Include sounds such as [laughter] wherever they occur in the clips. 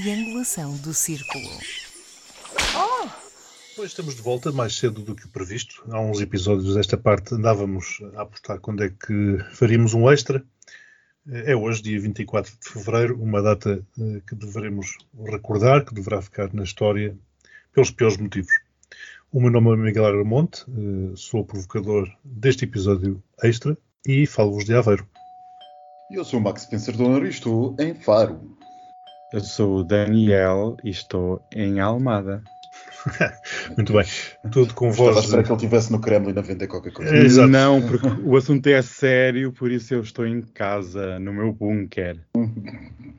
triangulação do círculo. Pois estamos de volta mais cedo do que o previsto. Há uns episódios desta parte andávamos a apostar quando é que faríamos um extra. É hoje, dia 24 de fevereiro, uma data eh, que devemos recordar, que deverá ficar na história pelos piores motivos. O meu nome é Miguel Aramonte, eh, sou o provocador deste episódio extra e falo-vos de Aveiro. Eu sou o Max Pensador e estou em Faro. Eu sou o Daniel e estou em Almada. [laughs] Muito bem. Tudo com Estava a voz. esperar que ele estivesse no Kremlin a vender qualquer coisa. É, exato. Não, porque o assunto é sério, por isso eu estou em casa, no meu bunker.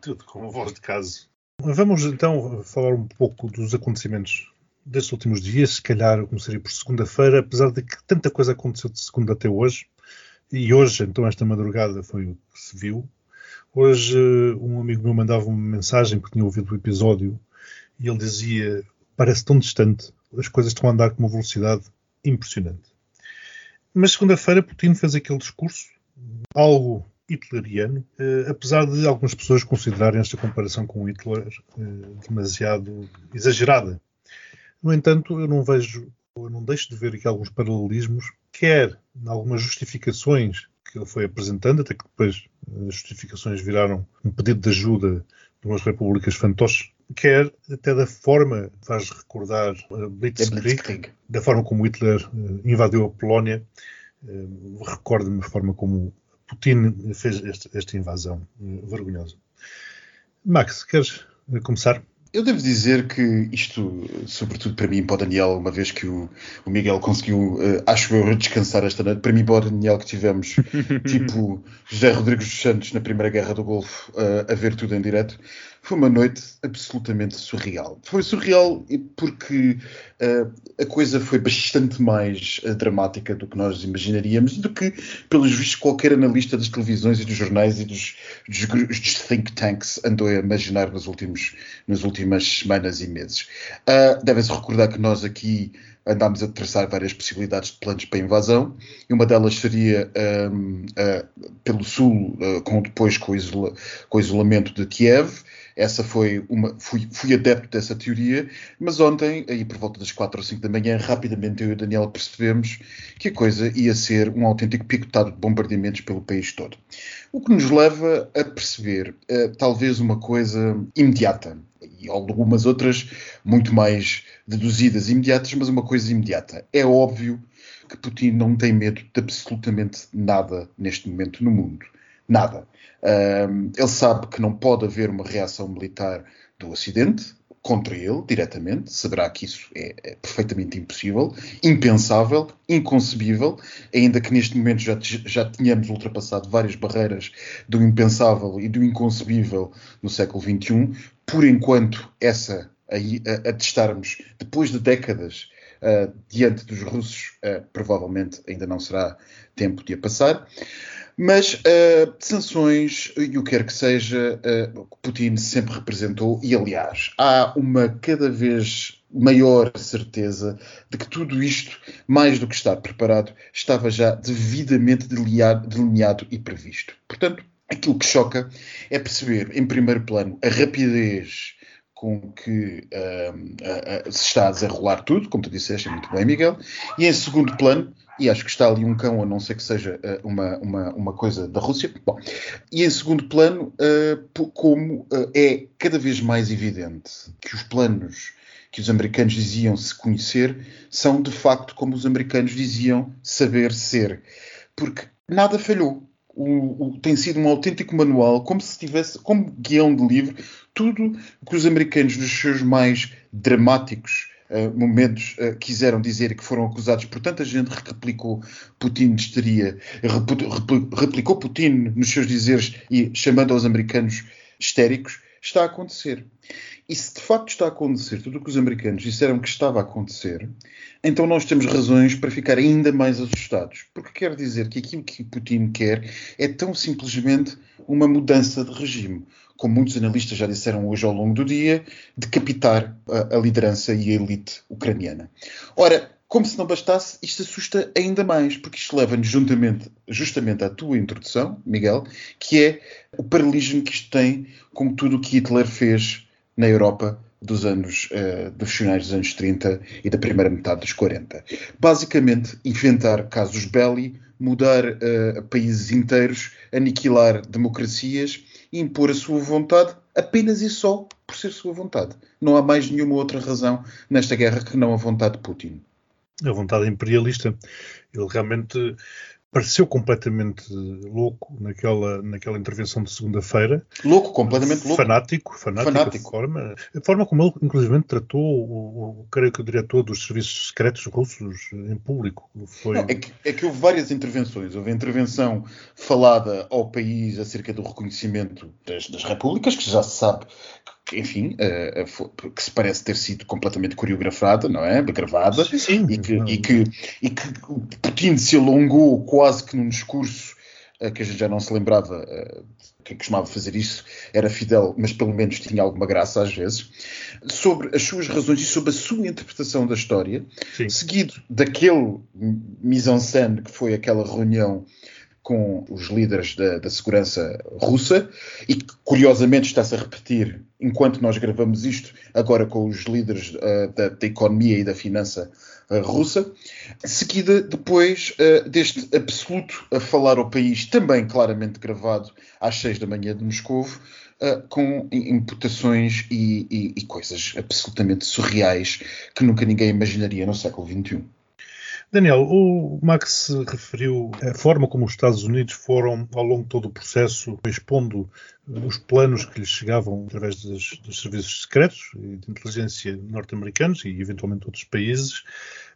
Tudo com voz de caso. Vamos então falar um pouco dos acontecimentos destes últimos dias. Se calhar começaria por segunda-feira, apesar de que tanta coisa aconteceu de segunda até hoje. E hoje, então, esta madrugada foi o que se viu. Hoje, um amigo meu mandava uma mensagem porque tinha ouvido o episódio e ele dizia: Parece tão distante, as coisas estão a andar com uma velocidade impressionante. Mas segunda-feira, Putin fez aquele discurso, algo hitleriano, eh, apesar de algumas pessoas considerarem esta comparação com Hitler eh, demasiado exagerada. No entanto, eu não vejo, eu não deixo de ver aqui alguns paralelismos, quer em algumas justificações que ele foi apresentando, até que depois eh, as justificações viraram um pedido de ajuda de umas repúblicas fantoches, quer até da forma, faz recordar a É Blitzkrieg, Blitzkrieg. da forma como Hitler eh, invadiu a Polónia, eh, recorda-me a forma como Putin fez este- esta invasão eh, vergonhosa. Max, queres eh, começar? Eu devo dizer que isto, sobretudo para mim, para o Daniel, uma vez que o, o Miguel conseguiu, eh, acho eu, descansar esta noite, para mim, para o Daniel, que tivemos [laughs] tipo José Rodrigues dos Santos na Primeira Guerra do Golfo eh, a ver tudo em direto, foi uma noite absolutamente surreal. Foi surreal porque eh, a coisa foi bastante mais eh, dramática do que nós imaginaríamos, do que, pelos vistos, qualquer analista das televisões e dos jornais e dos, dos, dos think tanks andou a imaginar nos últimos, nas últimas semanas e meses. Ah, Devem-se recordar que nós aqui andámos a traçar várias possibilidades de planos para a invasão, e uma delas seria ahm, ah, pelo sul, ah, com, depois com isola- com o isolamento de Kiev. Essa foi uma, fui, fui adepto dessa teoria, mas ontem, aí por volta das 4 ou 5 da manhã, rapidamente eu e o Daniel percebemos que a coisa ia ser um autêntico picotado de bombardeamentos pelo país todo. O que nos leva a perceber eh, talvez uma coisa imediata e algumas outras muito mais deduzidas imediatas, mas uma coisa imediata. É óbvio que Putin não tem medo de absolutamente nada neste momento no mundo. Nada. Ahm, ele sabe que não pode haver uma reação militar do Ocidente contra ele diretamente, saberá que isso é, é perfeitamente impossível, impensável, inconcebível, ainda que neste momento já, já tínhamos ultrapassado várias barreiras do impensável e do inconcebível no século XXI. Por enquanto, essa aí a, a testarmos depois de décadas ah, diante dos russos, ah, provavelmente ainda não será tempo de a passar. Mas uh, sanções e o que quer que seja, uh, Putin sempre representou, e aliás, há uma cada vez maior certeza de que tudo isto, mais do que estar preparado, estava já devidamente delineado, delineado e previsto. Portanto, aquilo que choca é perceber, em primeiro plano, a rapidez com que um, a- se está a desenrolar tudo, como tu disseste muito bem, Miguel, e em segundo plano, e acho que está ali um cão, a não ser que seja uh, uma, uma, uma coisa da Rússia, bom, e em segundo plano, po- como uh, é cada vez mais evidente que os planos que os americanos diziam se conhecer são de facto como os americanos diziam saber ser, porque nada falhou. Tem sido um autêntico manual, como se tivesse, como guião de livro, tudo o que os americanos, nos seus mais dramáticos eh, momentos, eh, quiseram dizer que foram acusados por tanta gente, replicou Putin de replicou Putin nos seus dizeres e chamando aos americanos histéricos, está a acontecer. E se de facto está a acontecer tudo o que os americanos disseram que estava a acontecer, então nós temos razões para ficar ainda mais assustados. Porque quer dizer que aquilo que Putin quer é tão simplesmente uma mudança de regime. Como muitos analistas já disseram hoje ao longo do dia, decapitar a, a liderança e a elite ucraniana. Ora, como se não bastasse, isto assusta ainda mais, porque isto leva-nos justamente à tua introdução, Miguel, que é o paralelismo que isto tem com tudo o que Hitler fez na Europa dos anos uh, dos finais dos anos 30 e da primeira metade dos 40. Basicamente, inventar casos belli, mudar uh, países inteiros, aniquilar democracias e impor a sua vontade apenas e só por ser sua vontade. Não há mais nenhuma outra razão nesta guerra que não a vontade de Putin. A vontade imperialista. Ele realmente pareceu completamente louco naquela, naquela intervenção de segunda-feira. Louco, completamente louco. Fanático, fanático, fanático. A, forma, a forma como ele, inclusive, tratou o, o, creio que o diretor dos serviços secretos russos em público. Foi... Não, é, que, é que houve várias intervenções. Houve a intervenção falada ao país acerca do reconhecimento das, das repúblicas, que já se sabe enfim, uh, que se parece ter sido completamente coreografada, não é? Gravada, sim, sim. E, que, e, que, e que Putin se alongou quase que num discurso uh, que a gente já não se lembrava. Uh, quem costumava fazer isso era Fidel, mas pelo menos tinha alguma graça às vezes, sobre as suas razões e sobre a sua interpretação da história, sim. seguido daquele mise-en-scène que foi aquela reunião com os líderes da, da, segurança russa e que, curiosamente, está-se a repetir enquanto nós gravamos isto, agora com os líderes uh, da, da, economia e da finança uh, russa. Seguida, depois uh, deste absoluto a falar ao país, também claramente gravado às seis da manhã de Moscou, com imputações e, e, e coisas absolutamente surreais que nunca ninguém imaginaria no século XXI. Daniel, o Max referiu a forma como os Estados Unidos foram, ao longo de todo o processo, expondo os planos que lhes chegavam através dos, dos serviços secretos e de inteligência norte-americanos e, eventualmente, outros países.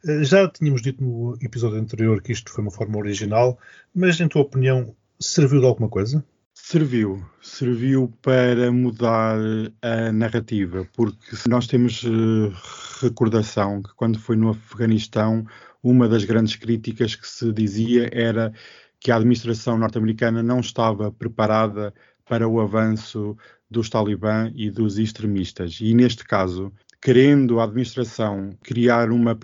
Eh, já tínhamos dito no episódio anterior que isto foi uma forma original, mas, em tua opinião, serviu de alguma coisa? Serviu, serviu para mudar a narrativa, porque nós temos uh, recordação que quando foi no Afeganistão uma das grandes críticas que se dizia era que a administração norte-americana não estava preparada para o avanço dos talibã e dos extremistas. E neste caso, querendo a administração criar uma,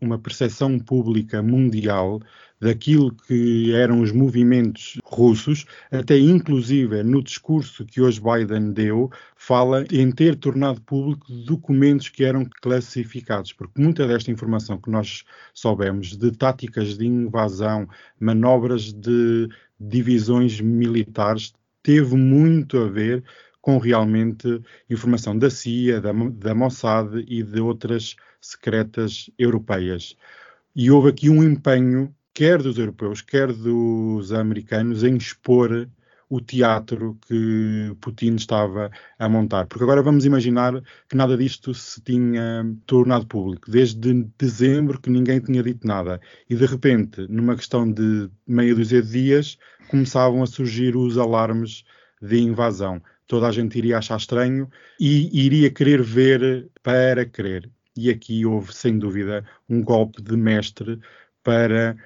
uma percepção pública mundial daquilo que eram os movimentos russos, até inclusive no discurso que hoje Biden deu, fala em ter tornado público documentos que eram classificados, porque muita desta informação que nós soubemos de táticas de invasão, manobras de divisões militares, teve muito a ver com realmente informação da CIA, da, da Mossad e de outras secretas europeias. E houve aqui um empenho, quer dos europeus, quer dos americanos, em expor o teatro que Putin estava a montar. Porque agora vamos imaginar que nada disto se tinha tornado público. Desde dezembro que ninguém tinha dito nada. E de repente, numa questão de meia dúzia de dias, começavam a surgir os alarmes de invasão toda a gente iria achar estranho e iria querer ver para querer. E aqui houve, sem dúvida, um golpe de mestre para.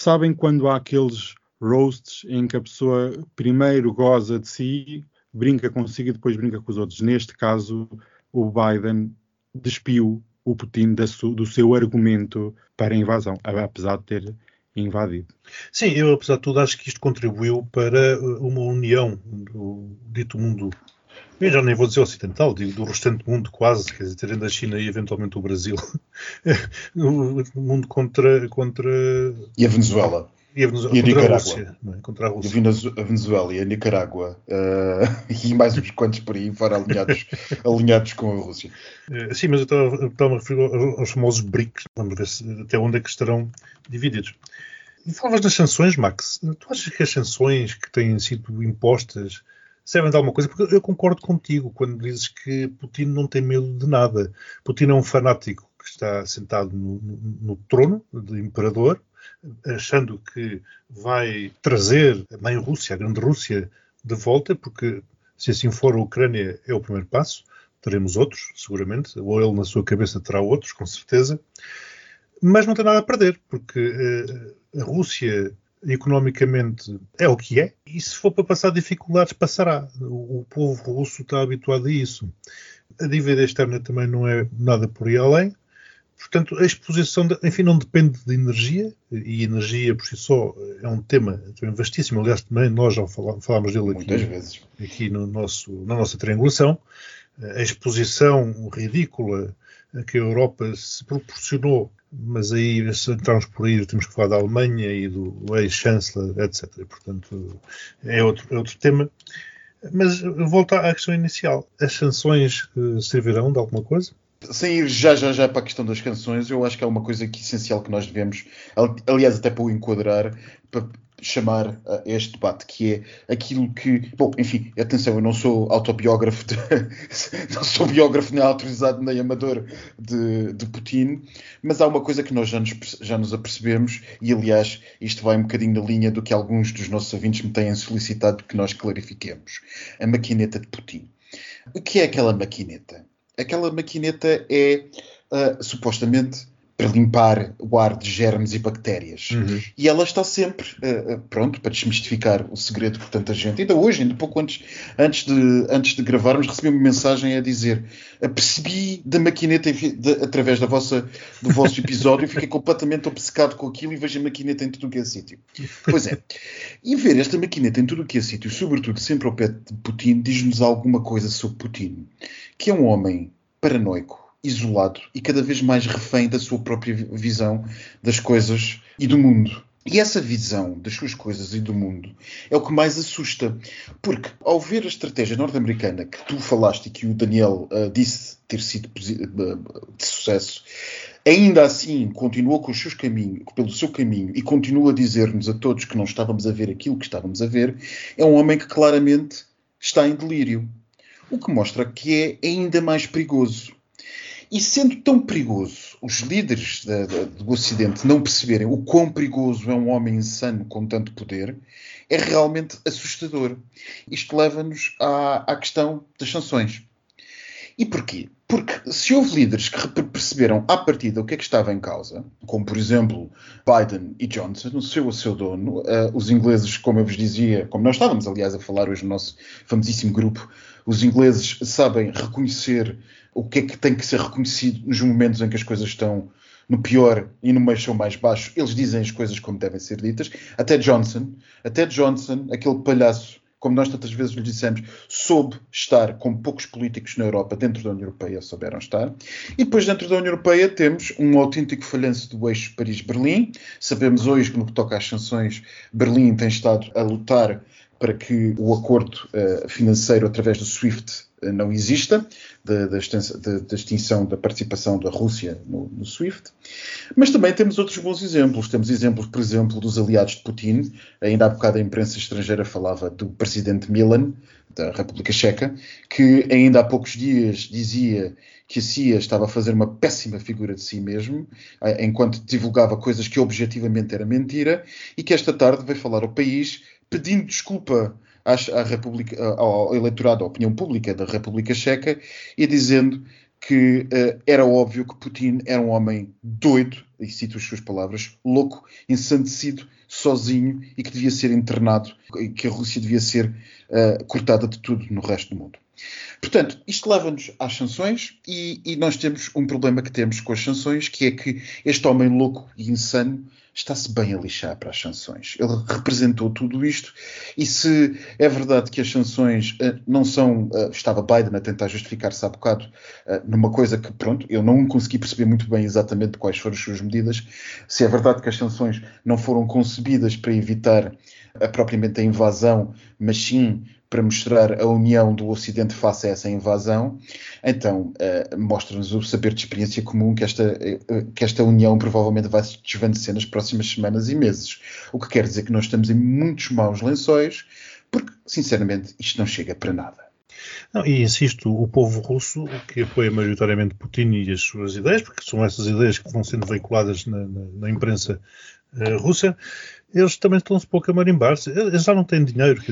Sabem quando há aqueles roasts em que a pessoa primeiro goza de si, brinca consigo e depois brinca com os outros? Neste caso, o Biden despiu o Putin do seu argumento para a invasão, apesar de ter invadido. Sim, eu apesar de tudo acho que isto contribuiu para uh, uma união do dito mundo eu já nem vou dizer ocidental, digo do restante mundo quase, quer dizer, tendo a China e eventualmente o Brasil, [laughs] o mundo contra, contra... E a Venezuela. E a, Venezuela, e a Nicarágua. A Rússia, é? Contra a Rússia. A Venezuela e a Nicarágua uh, [laughs] e mais uns quantos por aí fora alinhados, [laughs] alinhados com a Rússia. Uh, sim, mas eu estava a referir aos famosos BRICS. Vamos ver se, até onde é que estarão divididos. E falavas das sanções, Max. Tu achas que as sanções que têm sido impostas servem de alguma coisa? Porque eu concordo contigo quando dizes que Putin não tem medo de nada. Putin é um fanático que está sentado no, no, no trono de imperador, achando que vai trazer a mãe Rússia, a grande Rússia, de volta, porque se assim for, a Ucrânia é o primeiro passo. Teremos outros, seguramente, ou ele na sua cabeça terá outros, com certeza. Mas não tem nada a perder, porque uh, a Rússia economicamente é o que é, e se for para passar dificuldades, passará. O, o povo russo está habituado a isso. A dívida externa também não é nada por aí além. Portanto, a exposição, de, enfim, não depende de energia, e energia por si só é um tema também vastíssimo. Aliás, também nós já falámos dele aqui, aqui no nosso, na nossa triangulação. a exposição ridícula que a Europa se proporcionou, mas aí, se entrarmos por aí, temos que falar da Alemanha e do ex-chanceler, etc. Portanto, é outro, é outro tema. Mas volto à questão inicial. As sanções uh, servirão de alguma coisa? Sem ir já, já, já para a questão das canções, eu acho que é uma coisa que, essencial que nós devemos, aliás, até para o enquadrar, para chamar a este debate, que é aquilo que. Bom, enfim, atenção, eu não sou autobiógrafo, de, [laughs] não sou biógrafo nem autorizado nem amador de, de Putin, mas há uma coisa que nós já nos, já nos apercebemos, e aliás, isto vai um bocadinho na linha do que alguns dos nossos ouvintes me têm solicitado que nós clarifiquemos. A maquineta de Putin. O que é aquela maquineta? Aquela maquineta é uh, supostamente para limpar o ar de germes e bactérias. Uhum. E ela está sempre uh, pronto para desmistificar o segredo que tanta gente. Ainda hoje, ainda pouco antes, antes, de, antes de gravarmos, recebi uma mensagem a dizer: percebi da maquineta de, através da vossa, do vosso [laughs] episódio, fiquei completamente obcecado com aquilo e vejo a maquineta em tudo o que é sítio. [laughs] Pois é. E ver esta maquineta em tudo o que é sítio, sobretudo sempre ao pé de Putin, diz-nos alguma coisa sobre Putin, que é um homem paranoico isolado e cada vez mais refém da sua própria visão das coisas e do mundo. E essa visão das suas coisas e do mundo é o que mais assusta, porque ao ver a estratégia norte-americana que tu falaste e que o Daniel uh, disse ter sido uh, de sucesso, ainda assim continuou com os seus caminhos, pelo seu caminho e continua a dizer-nos a todos que não estávamos a ver aquilo que estávamos a ver, é um homem que claramente está em delírio. O que mostra que é ainda mais perigoso. E sendo tão perigoso os líderes da, da, do Ocidente não perceberem o quão perigoso é um homem insano com tanto poder, é realmente assustador. Isto leva-nos à, à questão das sanções. E porquê? Porque se houve líderes que perceberam à partida o que é que estava em causa, como por exemplo Biden e Johnson, o seu a seu dono, uh, os ingleses, como eu vos dizia, como nós estávamos aliás a falar hoje no nosso famosíssimo grupo, os ingleses sabem reconhecer o que é que tem que ser reconhecido nos momentos em que as coisas estão no pior e no meio são mais baixos. Eles dizem as coisas como devem ser ditas. Até Johnson, até Johnson, aquele palhaço, como nós tantas vezes lhe dissemos, soube estar com poucos políticos na Europa, dentro da União Europeia souberam estar. E depois dentro da União Europeia temos um autêntico falhanço do eixo Paris-Berlim. Sabemos hoje que no que toca às sanções, Berlim tem estado a lutar para que o acordo uh, financeiro através do SWIFT não exista, da, extinção da participação da Rússia no, no, SWIFT. Mas também temos outros bons exemplos. Temos exemplos, por exemplo, dos aliados de Putin. Ainda há bocado a imprensa estrangeira falava do presidente Milan, da República Checa, que ainda há poucos dias dizia que a CIA estava a fazer uma péssima figura de si mesmo, enquanto divulgava coisas que objetivamente era mentira, e que esta tarde veio falar ao país pedindo desculpa à, ao eleitorado, à opinião pública da República Checa e dizendo que uh, era óbvio que Putin era um homem doido, e cito as suas palavras, louco, ensandecido, sozinho e que devia ser internado, e que a Rússia devia ser uh, cortada de tudo no resto do mundo. Portanto, isto leva-nos às sanções e, e, nós temos um problema que temos com as sanções, que é que este homem louco e insano está-se bem a lixar para as sanções. Ele representou tudo isto e se é verdade que as sanções uh, não são, uh, estava Biden a tentar justificar-se há bocado uh, numa coisa que, pronto, eu não consegui perceber muito bem exatamente quais foram as suas medidas, se é verdade que as sanções não foram concebidas para evitar propriamente a invasão, mas sim para mostrar a união do Ocidente face a essa invasão, então uh, mostra-nos o saber de experiência comum que esta, uh, que esta união provavelmente vai se desvanecer nas próximas semanas e meses. O que quer dizer que nós estamos em muitos maus lençóis, porque, sinceramente, isto não chega para nada. Não, e insisto, o povo russo, que apoia majoritariamente Putin e as suas ideias, porque são essas ideias que vão sendo veiculadas na, na, na imprensa uh, russa, eles também estão-se pouco a marimbar-se. Eles já não têm dinheiro,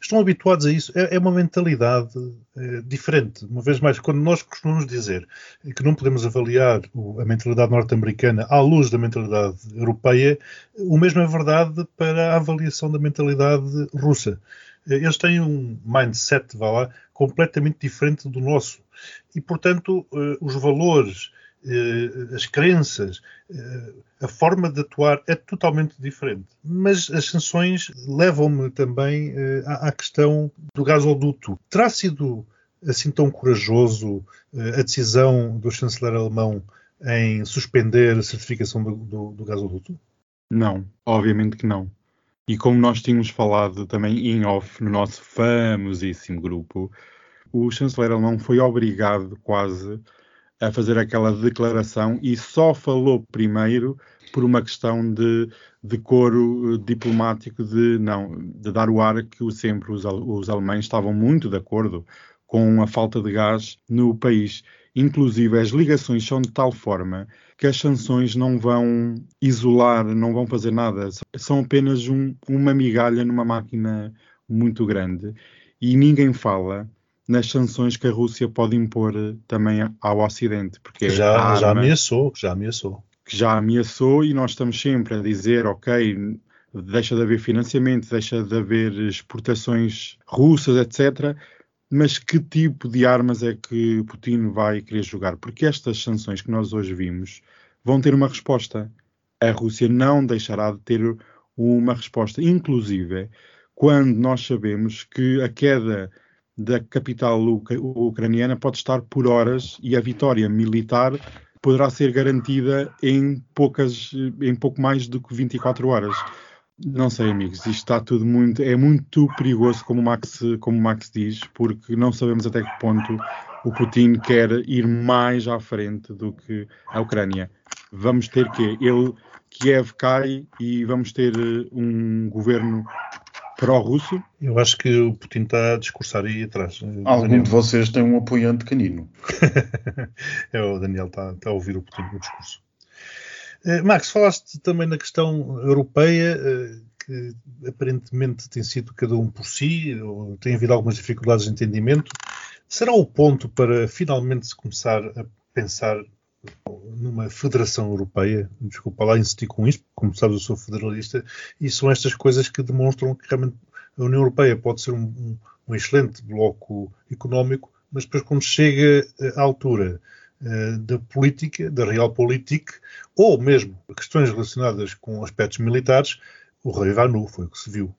estão habituados a isso. É, é uma mentalidade é, diferente. Uma vez mais, quando nós costumamos dizer que não podemos avaliar o, a mentalidade norte-americana à luz da mentalidade europeia, o mesmo é verdade para a avaliação da mentalidade russa. Eles têm um mindset, vá lá, completamente diferente do nosso. E, portanto, eh, os valores eh, as crenças, eh, a forma de atuar é totalmente diferente. Mas as sanções levam-me também eh, à questão do gasoduto. Terá sido assim tão corajoso a decisão do chanceler alemão em suspender a certificação do, do, do gasoduto? Não, obviamente que não. E como nós tínhamos falado também em off no nosso famosíssimo grupo, o chanceler alemão foi obrigado quase a fazer aquela declaração e só falou primeiro por uma questão de decoro diplomático de não de dar o ar que sempre os, os alemães estavam muito de acordo com a falta de gás no país. Inclusive, as ligações são de tal forma que as sanções não vão isolar, não vão fazer nada. São apenas um, uma migalha numa máquina muito grande. E ninguém fala nas sanções que a Rússia pode impor também ao Ocidente. Porque já, já ameaçou, já ameaçou. Que já ameaçou e nós estamos sempre a dizer, ok, deixa de haver financiamento, deixa de haver exportações russas, etc mas que tipo de armas é que Putin vai querer jogar? Porque estas sanções que nós hoje vimos vão ter uma resposta. A Rússia não deixará de ter uma resposta. Inclusive, quando nós sabemos que a queda da capital ucraniana pode estar por horas e a vitória militar poderá ser garantida em poucas, em pouco mais do que 24 horas. Não sei, amigos, isto está tudo muito. É muito perigoso, como o, Max, como Max diz, porque não sabemos até que ponto o Putin quer ir mais à frente do que a Ucrânia. Vamos ter que ele Kiev cai e vamos ter eh, um governo pró-russo? Eu acho que o Putin está a discursar aí atrás. Eh, Algum Daniel. de vocês tem um apoiante canino. [laughs] é, o Daniel está, está a ouvir o Putin no discurso. Eh, Max, falaste também na questão europeia, eh, que aparentemente tem sido cada um por si, ou tem havido algumas dificuldades de entendimento. Será o ponto para finalmente se começar a pensar numa federação europeia? Desculpa lá insistir com isto, como sabes, eu sou federalista, e são estas coisas que demonstram que realmente a União Europeia pode ser um, um, excelente bloco económico, mas depois, quando chega à altura eh, da política, da realpolitik, ou mesmo questões relacionadas com aspectos militares, o rei vai nu, foi o que se viu.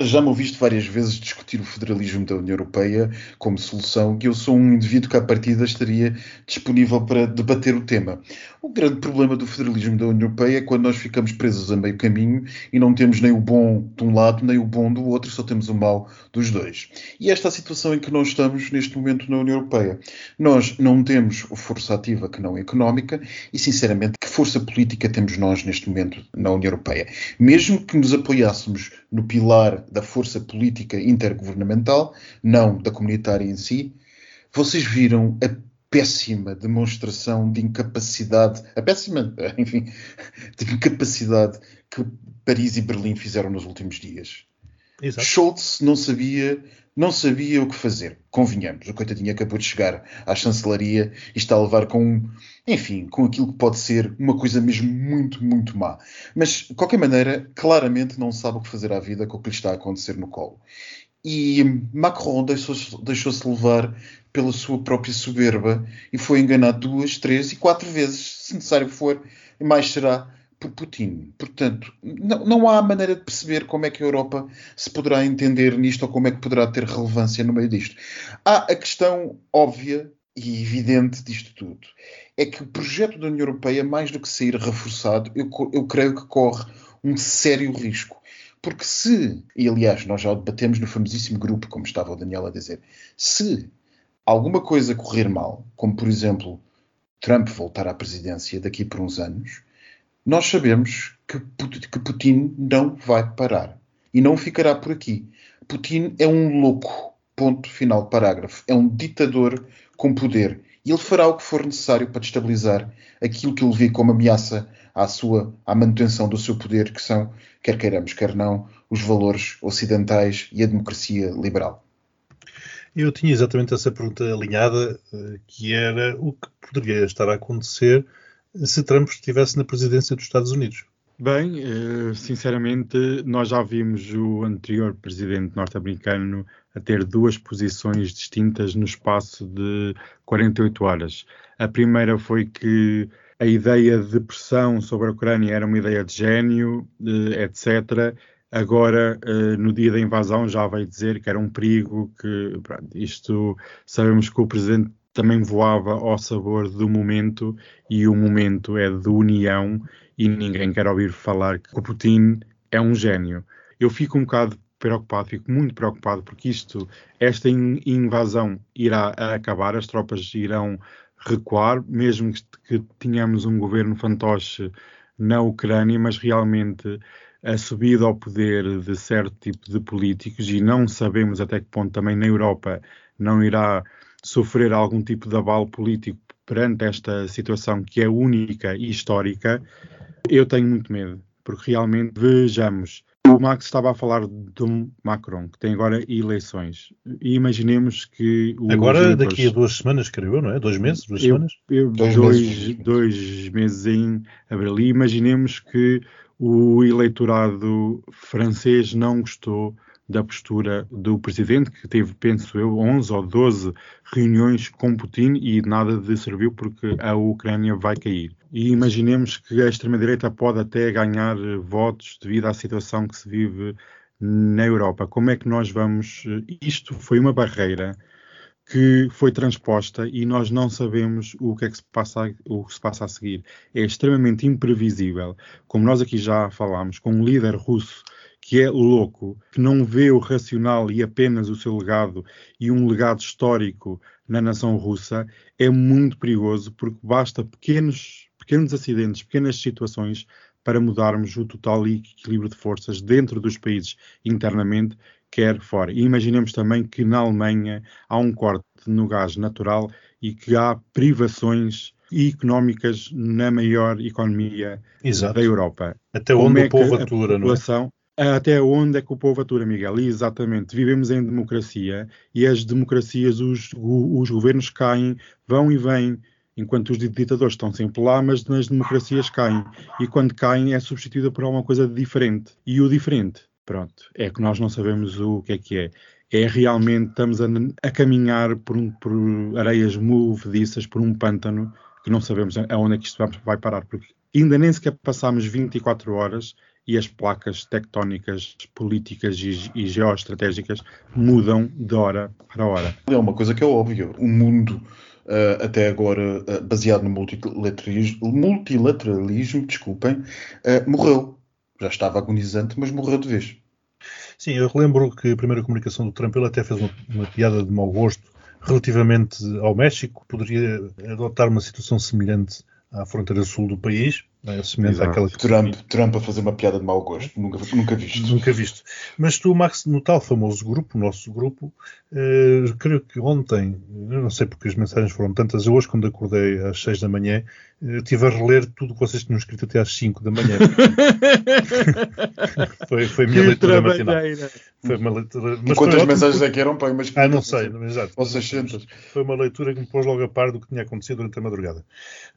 Já me ouviste várias vezes discutir o federalismo da União Europeia como solução e eu sou um indivíduo que à partida estaria disponível para debater o tema. O grande problema do federalismo da União Europeia é quando nós ficamos presos a meio caminho e não temos nem o bom de um lado nem o bom do outro, só temos o mal dos dois. E esta é a situação em que nós estamos neste momento na União Europeia. Nós não temos força ativa que não é económica e, sinceramente, que força política temos nós neste momento na União Europeia? Mesmo que nos apoiássemos no pilar da força política intergovernamental, não da comunitária em si, vocês viram a péssima demonstração de incapacidade, a péssima, [laughs] enfim, de incapacidade que Paris e Berlim fizeram nos últimos dias. Exato. Schultz não sabia, não sabia o que fazer. Convenhamos, o coitadinho acabou de chegar à chancelaria e está a levar com, enfim, com aquilo que pode ser uma coisa mesmo muito, muito má. Mas, de qualquer maneira, claramente não sabe o que fazer à vida com o que lhe está a acontecer no colo. E Macron deixou-se deixou levar pela sua própria soberba e foi enganado duas, três e quatro vezes, se necessário for, e mais será por Putin. Portanto, não, não, há maneira de perceber como é que a Europa se poderá entender nisto ou como é que poderá ter relevância no meio disto. Há a questão óbvia e evidente disto tudo. É que o projeto da União Europeia, mais do que sair reforçado, eu, eu creio que corre um sério risco. Porque se, e aliás nós já debatemos no famosíssimo grupo, como estava o Daniel a dizer, se alguma coisa correr mal, como por exemplo Trump voltar à presidência daqui por uns anos, nós sabemos que, que Putin não vai parar. E não ficará por aqui. Putin é um louco. Ponto final, parágrafo. É um ditador com poder. E ele fará o que for necessário para destabilizar aquilo que ele vê como ameaça à sua à manutenção do seu poder, que são, quer queiramos, quer não, os valores ocidentais e a democracia liberal. Eu tinha exatamente essa pergunta alinhada, eh, que era o que poderia estar a acontecer se Trump estivesse na presidência dos Estados Unidos? Bem, eh, sinceramente, nós já vimos o anterior presidente norte-americano a ter duas posições distintas no espaço de 48 horas. A primeira foi que a ideia de pressão sobre a Ucrânia era uma ideia de gênio, eh, etc. agora, uh, no dia da invasão, já veio dizer que era um perigo, que isto sabemos que o presidente também voava ao sabor do momento e o momento é de união e ninguém quer ouvir falar que o Putin é um gênio. Eu fico um bocado preocupado, fico muito preocupado porque isto, esta invasão irá acabar, as tropas irão recuar, mesmo que, tenhamos um governo fantoche na Ucrânia, mas realmente a subida ao poder de certo tipo de políticos e não sabemos até que ponto também na Europa não irá sofrer algum tipo de abalo político perante esta situação que é única e histórica, eu tenho muito medo, porque realmente vejamos. O Max estava a falar do Macron, que tem agora eleições. E imaginemos que. Agora, eleitores... daqui a duas semanas, creio eu, não é? Dois meses? Duas eu, semanas? Eu, dois, dois, meses. dois meses em abril. E imaginemos que o eleitorado francês não gostou da postura do presidente, que teve, penso eu, 11 ou 12 reuniões com Putin e nada de serviu porque a Ucrânia vai cair. E imaginemos que a extrema-direita pode até ganhar votos devido à situação que se vive na Europa. Como é que nós vamos. Isto foi uma barreira que foi transposta e nós não sabemos o que é que se passa, o que se passa a seguir. É extremamente imprevisível. Como nós aqui já falámos, com um líder russo que é louco, que não vê o racional e apenas o seu legado e um legado histórico na nação russa, é muito perigoso porque basta pequenos, pequenos acidentes, pequenas situações para mudarmos o total equilíbrio de forças dentro dos países internamente, quer fora. E imaginemos também que na Alemanha há um corte no gás natural e que há privações económicas na maior economia Exato. da Europa. Até onde é o povo atura, não é? Até onde é que o povo atura, Miguel? Exatamente. Vivemos em democracia e as democracias, os, os governos caem, vão e vêm, enquanto os ditadores estão sempre lá, mas nas democracias caem. E quando caem é substituída por alguma coisa diferente. E o diferente, pronto, é que nós não sabemos o que é que é. É realmente, estamos a, a caminhar por, um, por areias movediças, por um pântano, que não sabemos aonde é que isto vai parar, porque ainda nem sequer passámos 24 horas e as placas tectónicas políticas e, e geoestratégicas mudam de hora para hora. É uma coisa que é óbvia. O mundo, uh, até agora uh, baseado no multilateralismo, multilateralismo desculpem, uh, morreu. Já estava agonizante, mas morreu de vez. Sim, eu relembro que a primeira comunicação do Trump ele até fez uma, uma piada de mau gosto relativamente ao México. Poderia adotar uma situação semelhante à fronteira sul do país, é semelhante àquela que Trump, Trump a fazer uma piada de mau gosto, nunca, nunca visto. Nunca visto. Mas tu, Max, no tal famoso grupo, o nosso grupo, eh, creio que ontem, eu não sei porque as mensagens foram tantas, eu hoje, quando acordei às 6 da manhã, eu estive a reler tudo o que vocês tinham escrito até às 5 da manhã. [laughs] foi, foi a minha que leitura matinal. Foi uma leitura. Mas quantas mensagens é que eram? Para umas ah, não sei, exato. Ou 600. Foi uma leitura que me pôs logo a par do que tinha acontecido durante a madrugada.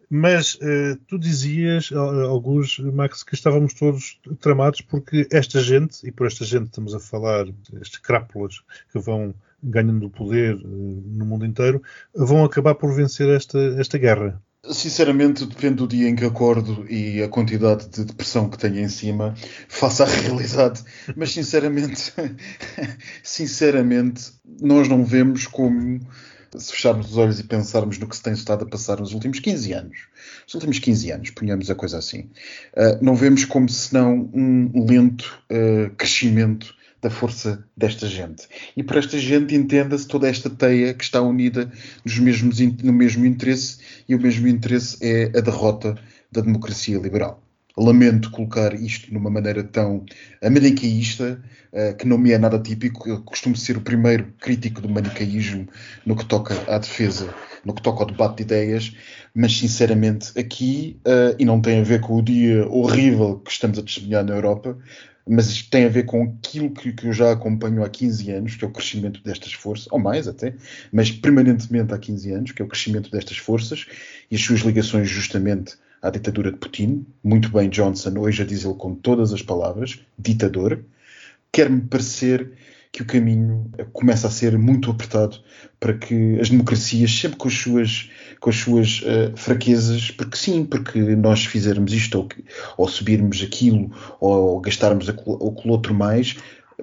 Mas uh, tu dizias, alguns, Max, que estávamos todos tramados porque esta gente, e por esta gente estamos a falar, estas crápulas que vão ganhando poder uh, no mundo inteiro, vão acabar por vencer esta, esta guerra. Sinceramente, depende do dia em que acordo e a quantidade de depressão que tenho em cima, face à realidade. Mas, sinceramente, [laughs] sinceramente, nós não vemos como se fecharmos os olhos e pensarmos no que se tem estado a passar nos últimos 15 anos. Nos últimos 15 anos, ponhamos a coisa assim. Uh, não vemos como senão um lento uh, crescimento da força desta gente. E para esta gente entenda-se toda esta teia que está unida nos mesmos, no mesmo interesse, e o mesmo interesse é a derrota da democracia liberal. Lamento colocar isto numa maneira tão manicaísta, uh, que não me é nada típico. Eu costumo ser o primeiro crítico do manicaísmo no que toca à defesa, no que toca ao debate de ideias, mas sinceramente aqui, uh, e não tem a ver com o dia horrível que estamos a testemunhar na Europa, mas tem a ver com aquilo que, que, eu já acompanho há 15 anos, que é o crescimento destas forças, ou mais até, mas permanentemente há 15 anos, que é o crescimento destas forças e as suas ligações justamente à ditadura de Putin. Muito bem, Johnson, hoje a diz ele com todas as palavras, ditador. Quer-me parecer que o caminho começa a ser muito apertado para que as democracias, sempre com as suas, com as suas uh, fraquezas, porque sim, porque nós fizermos isto ou, ou subirmos aquilo ou gastarmos aquilo outro mais,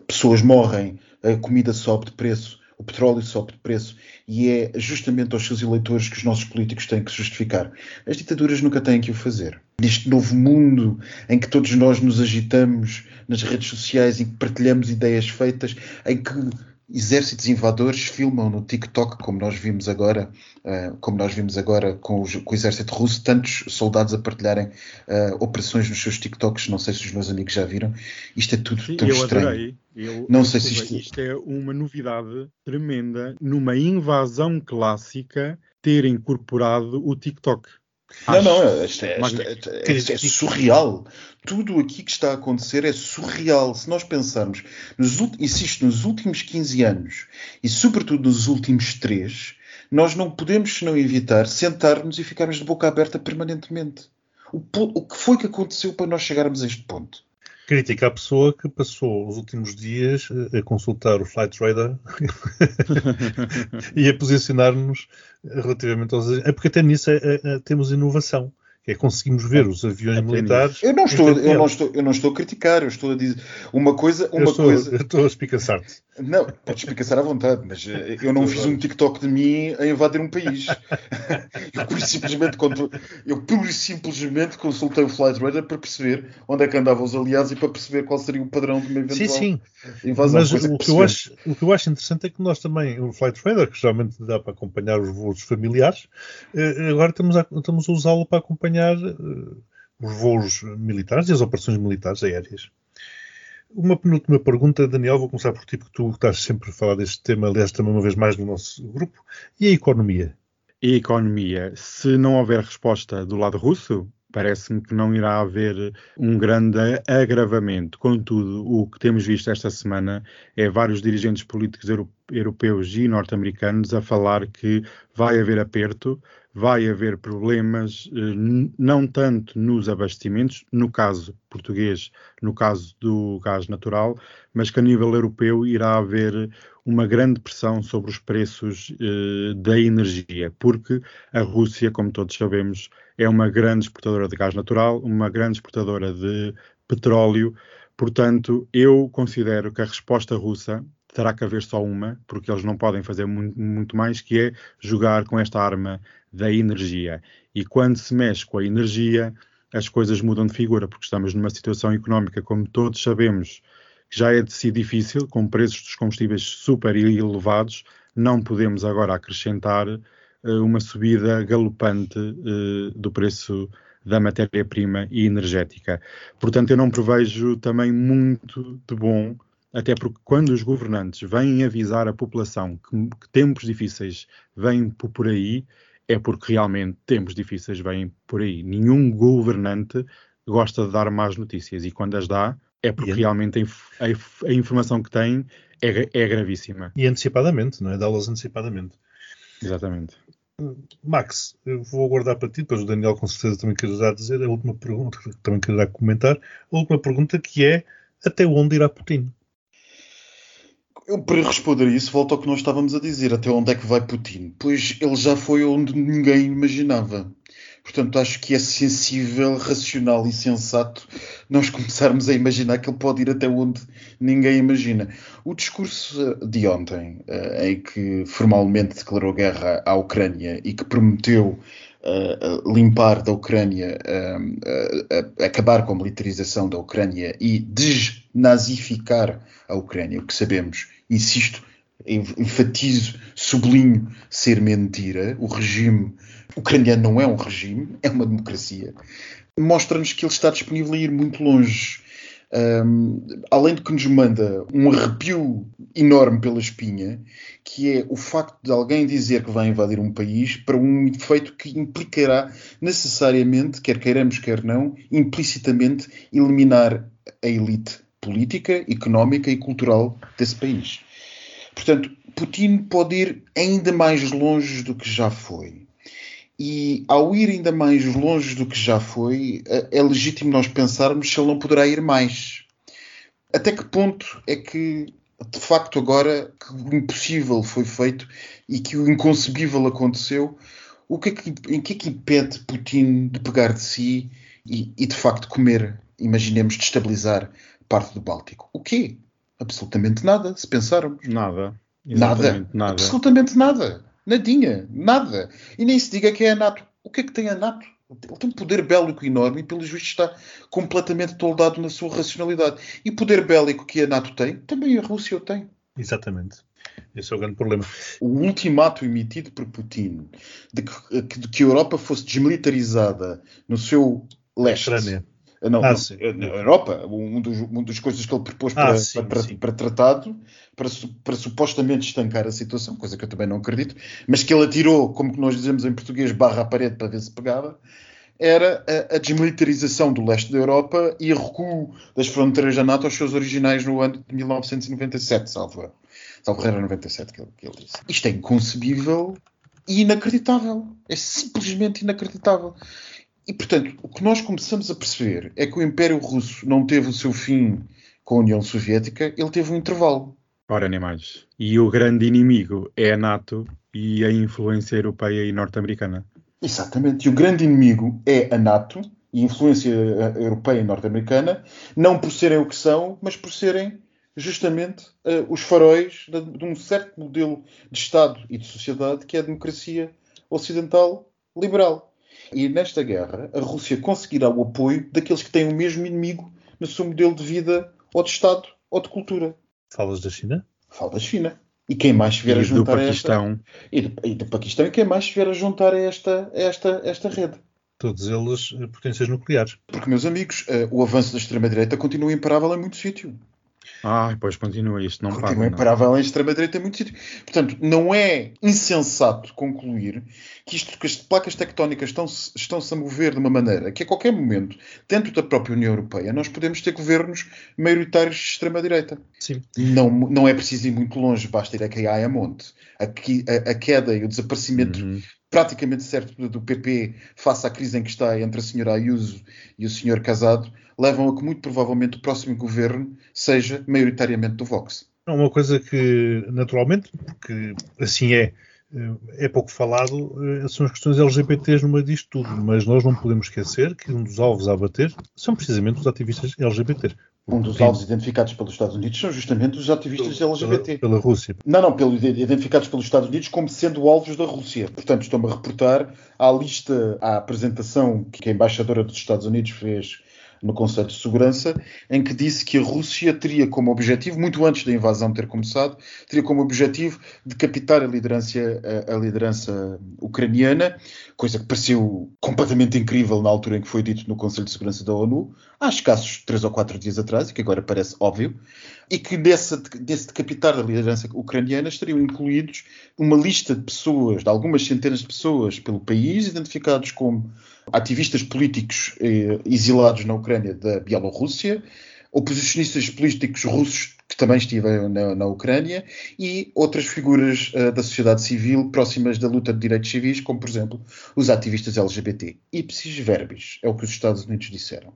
pessoas morrem, a comida sobe de preço, o petróleo sobe de preço e é justamente aos seus eleitores que os nossos políticos têm que justificar. As ditaduras nunca têm que o fazer. Neste novo mundo em que todos nós nos agitamos nas redes sociais, em que partilhamos ideias feitas, em que exércitos invadores filmam no TikTok, como nós vimos agora, uh, como nós vimos agora com, os, com, o exército russo, tantos soldados a partilharem uh, operações nos seus TikToks, não sei se os meus amigos já viram. Isto é tudo Sim, tão eu estranho. Adorei. Eu, não sei se isto... isto é uma novidade tremenda numa invasão clássica ter incorporado o TikTok. Não, não, isto é, isto é, isto é, surreal. Tudo aqui que está a acontecer é surreal. Se nós pensarmos, nos, insisto, nos últimos 15 anos e sobretudo nos últimos 3, nós não podemos senão evitar sentar-nos e ficarmos de boca aberta permanentemente. O, o que foi que aconteceu para nós chegarmos a este ponto? Crítica à pessoa que passou os últimos dias a consultar o Flight Radar [laughs] e a posicionar-nos relativamente aos. É porque até nisso é, é, é, temos inovação é conseguimos ver os aviões militares. Eu não estou, eu não estou, eu não estou a criticar, eu estou a dizer uma coisa, uma eu estou, coisa. Eu estou a espicaçar-te. Não, podes espicaçar à vontade, mas eh, eu não fiz um TikTok de mim a invadir um país. [laughs] eu pura simplesmente eu pura simplesmente consultei o Flight Radar para perceber onde é que andavam os aliados e para perceber qual seria o padrão de uma eventual sim, sim. invasão. Mas o que, eu acho, o que eu acho interessante é que nós também, o Flight Radar, que geralmente dá para acompanhar os voos familiares, eh, agora estamos a, estamos a usá-lo para acompanhar eh, os voos militares e as operações militares aéreas. Uma penúltima pergunta, Daniel, vou começar por ti, porque tu estás sempre a falar deste tema, aliás, também uma vez mais no nosso grupo. E a economia? E a economia, se não houver resposta do lado russo, parece-me que não irá haver um grande agravamento. Contudo, o que temos visto esta semana é vários dirigentes políticos europeus e norte-americanos a falar que vai haver aperto, vai haver problemas, eh, não tanto nos abastecimentos, no caso português, no caso do gás natural, mas que a nível europeu irá haver uma grande pressão sobre os preços eh, da energia, porque a Rússia, como todos sabemos, é uma grande exportadora de gás natural, uma grande exportadora de petróleo. Portanto, eu considero que a resposta russa terá que haver só uma, porque eles não podem fazer muito, muito, mais, que é jogar com esta arma da energia. E quando se mexe com a energia, as coisas mudam de figura, porque estamos numa situação económica, como todos sabemos, que já é de si difícil, com preços dos combustíveis super elevados, não podemos agora acrescentar uh, uma subida galopante uh, do preço da matéria-prima e energética. Portanto, eu não prevejo também muito de bom até porque quando os governantes vêm avisar a população que, que tempos difíceis vêm por aí, é porque realmente tempos difíceis vêm por aí. Nenhum governante gosta de dar más notícias e quando as dá é porque realmente a, a, a, informação que tem é, é gravíssima. E antecipadamente, não é? Dá-las antecipadamente. Exatamente. Max, eu vou aguardar para ti, depois o Daniel com certeza também quererá dizer a última pergunta, também quererá comentar, a última pergunta que é até onde irá Putin? Eu, para responder isso, volto ao que nós estávamos a dizer: até onde é que vai Putin? Pois ele já foi onde ninguém imaginava. Portanto, acho que é sensível, racional e sensato nós começarmos a imaginar que ele pode ir até onde ninguém imagina. O discurso de ontem, eh, em que formalmente declarou guerra à Ucrânia e que prometeu uh, limpar da Ucrânia, uh, uh, acabar com a militarização da Ucrânia e desnazificar a Ucrânia, o que sabemos, insisto, enfatizo, sublinho ser mentira. O regime ucraniano não é um regime, é uma democracia. Mostra-nos que ele está disponível a ir muito longe. Um, além de que nos manda um arrepio enorme pela espinha, que é o facto de alguém dizer que vai invadir um país para um efeito que implicará necessariamente, quer queiramos, quer não, implicitamente eliminar a elite política, económica e cultural desse país. Portanto, Putin pode ir ainda mais longe do que já foi. E ao ir ainda mais longe do que já foi, é, é legítimo nós pensarmos se ele não poderá ir mais. Até que ponto é que de facto agora que o impossível foi feito e que o inconcebível aconteceu, o que é que, em que é que impede Putin de pegar de si e, e de facto comer, imaginemos, destabilizar parte do Báltico? O quê? Absolutamente nada, se pensarmos. Nada. Nada. Nada. Absolutamente nada. Nadinha. Nada. E nem se diga que é a NATO. O que é que tem a NATO? Ele tem um poder bélico enorme e, pelos vistos, está completamente toldado na sua racionalidade. E o poder bélico que a NATO tem, também a Rússia o tem. Exatamente. Esse é o grande problema. O ultimato emitido por Putin de que, de que a Europa fosse desmilitarizada no seu leste. Não, Ah, sim. na Europa, um dos, uma das coisas que ele propôs Ah, para, sim, para, sim. para tratado, para, para supostamente estancar a situação, coisa que eu também não acredito, mas que ele atirou, como que nós dizemos em português, barra à parede para ver se pegava, era a, a desmilitarização do leste da Europa e o recuo das fronteiras da NATO aos seus originais no ano de 1997, salvo. Salvo erro, era 97 que ele, que ele disse. Isto é inconcebível e inacreditável. É simplesmente inacreditável. E, portanto, o que nós começamos a perceber é que o Império Russo não teve o seu fim com a União Soviética, ele teve um intervalo. Ora, nem mais. E o grande inimigo é a NATO e a influência europeia e norte-americana. Exatamente. E o grande inimigo é a NATO e a influência eh, europeia e norte-americana, não por serem o que são, mas por serem justamente eh, os faróis de, de um certo modelo de Estado e de sociedade que é a democracia ocidental liberal. E nesta guerra, a Rússia conseguirá o apoio daqueles que têm o mesmo inimigo no seu modelo de vida, ou de Estado, ou de cultura. Falas da China? Fala da China. E quem mais vier a E do juntar a esta... Paquistão. E do, e do Paquistão e quem mais vier a juntar a esta, a esta, a esta rede. Todos eles eh, potências nucleares. Porque, meus amigos, eh, o avanço da extrema-direita continua imparável em muito sítio. Ah, pois continua isto, não para. Continua não. imparável em extrema-direita em muito sítio. Portanto, não é insensato concluir que, isto, que as placas tectónicas estão-se estão-se a mover de uma maneira que, a qualquer momento, dentro da própria União Europeia, nós podemos ter governos maioritários de extrema-direita. Sim. Não, não é preciso ir muito longe, basta ir a Ayamonte. A, qui- a, a queda e o desaparecimento Uhum. Praticamente certo do- PP face à crise em que está entre a senhora Ayuso e o senhor Casado levam a que muito provavelmente o próximo governo seja maioritariamente do Vox. É uma coisa que, naturalmente, porque assim é, eh, é pouco falado, eh, são as questões LGBTs no meio disto tudo, mas nós não podemos esquecer que um dos alvos a abater são precisamente os ativistas LGBT. Um dos alvos identificados pelos Estados Unidos são justamente os ativistas LGBT. Pela, pela Rússia. Não, não, pelo, identificados pelos Estados Unidos como sendo alvos da Rússia. Portanto, estou-me a reportar à lista, à apresentação que a embaixadora dos Estados Unidos fez no Conselho de Segurança, em que disse que a Rússia teria como objetivo, muito antes da invasão ter começado, teria como objetivo decapitar a liderança, a, a liderança ucraniana, coisa que pareceu completamente incrível na altura em que foi dito no Conselho de Segurança da ONU, há escassos três ou quatro dias atrás, e que agora parece óbvio, e que nesse decapitar da liderança ucraniana estariam incluídos uma lista de pessoas, de algumas centenas de pessoas pelo país, identificados como ativistas políticos eh, exilados na Ucrânia da Bielorrússia, oposicionistas políticos russos que também estiveram na, na Ucrânia e outras figuras eh, da sociedade civil próximas da luta de direitos civis, como por exemplo os ativistas LGBT. Ipsis verbis, é o que os Estados Unidos disseram.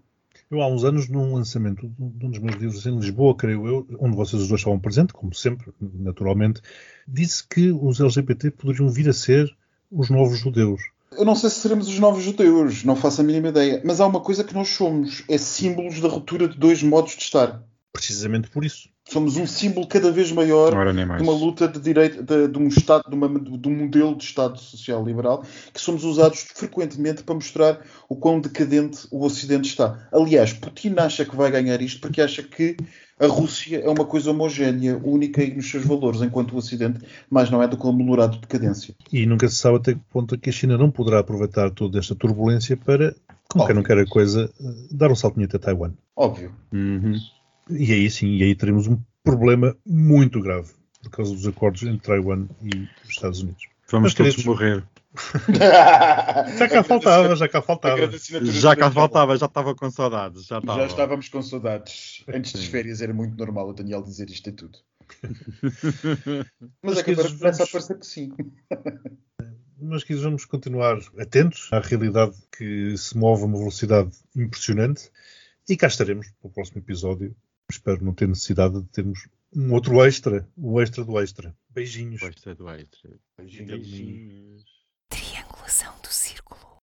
Eu há uns anos, num lançamento de um dos meus livros em Lisboa, creio eu, onde vocês os dois estavam presentes, como sempre, naturalmente, disse que os LGBT poderiam vir a ser os novos judeus. Eu não sei se seremos os novos judeus, não faço a mínima ideia, mas há uma coisa que nós somos, é símbolos da ruptura de dois modos de estar. Precisamente por isso. Somos um símbolo cada vez maior de uma luta de direito, de, de um Estado, de, uma, de um modelo de Estado social liberal, que somos usados frequentemente para mostrar o quão decadente o Ocidente está. Aliás, Putin acha que vai ganhar isto porque acha que a Rússia é uma coisa homogénea, única e nos seus valores, enquanto o Ocidente mais não é do que um melhorado de decadência. E nunca se sabe até que ponto é que a China não poderá aproveitar toda esta turbulência para, como quer não quer a coisa, eh, dar um saltinho até Taiwan. Óbvio. Uhum. E aí sim, e aí teremos um problema muito grave por causa dos acordos entre Taiwan e os Estados Unidos. Vamos Mas, todos queridos, morrer. [laughs] Já cá faltava, já cá faltava. Já cá faltava, já estava com saudades. Já. Já estávamos com saudades. Antes das férias era muito normal o Daniel dizer isto e tudo. [laughs] Mas Mas é que agora começa a parecer que sim. [laughs] Mas que vamos continuar atentos à realidade que se move a uma velocidade impressionante. E cá estaremos para o próximo episódio. Espero não ter necessidade de termos um outro extra, o extra do extra. Beijinhos. O extra do extra. Beijinhos. Beijinhos. Do círculo.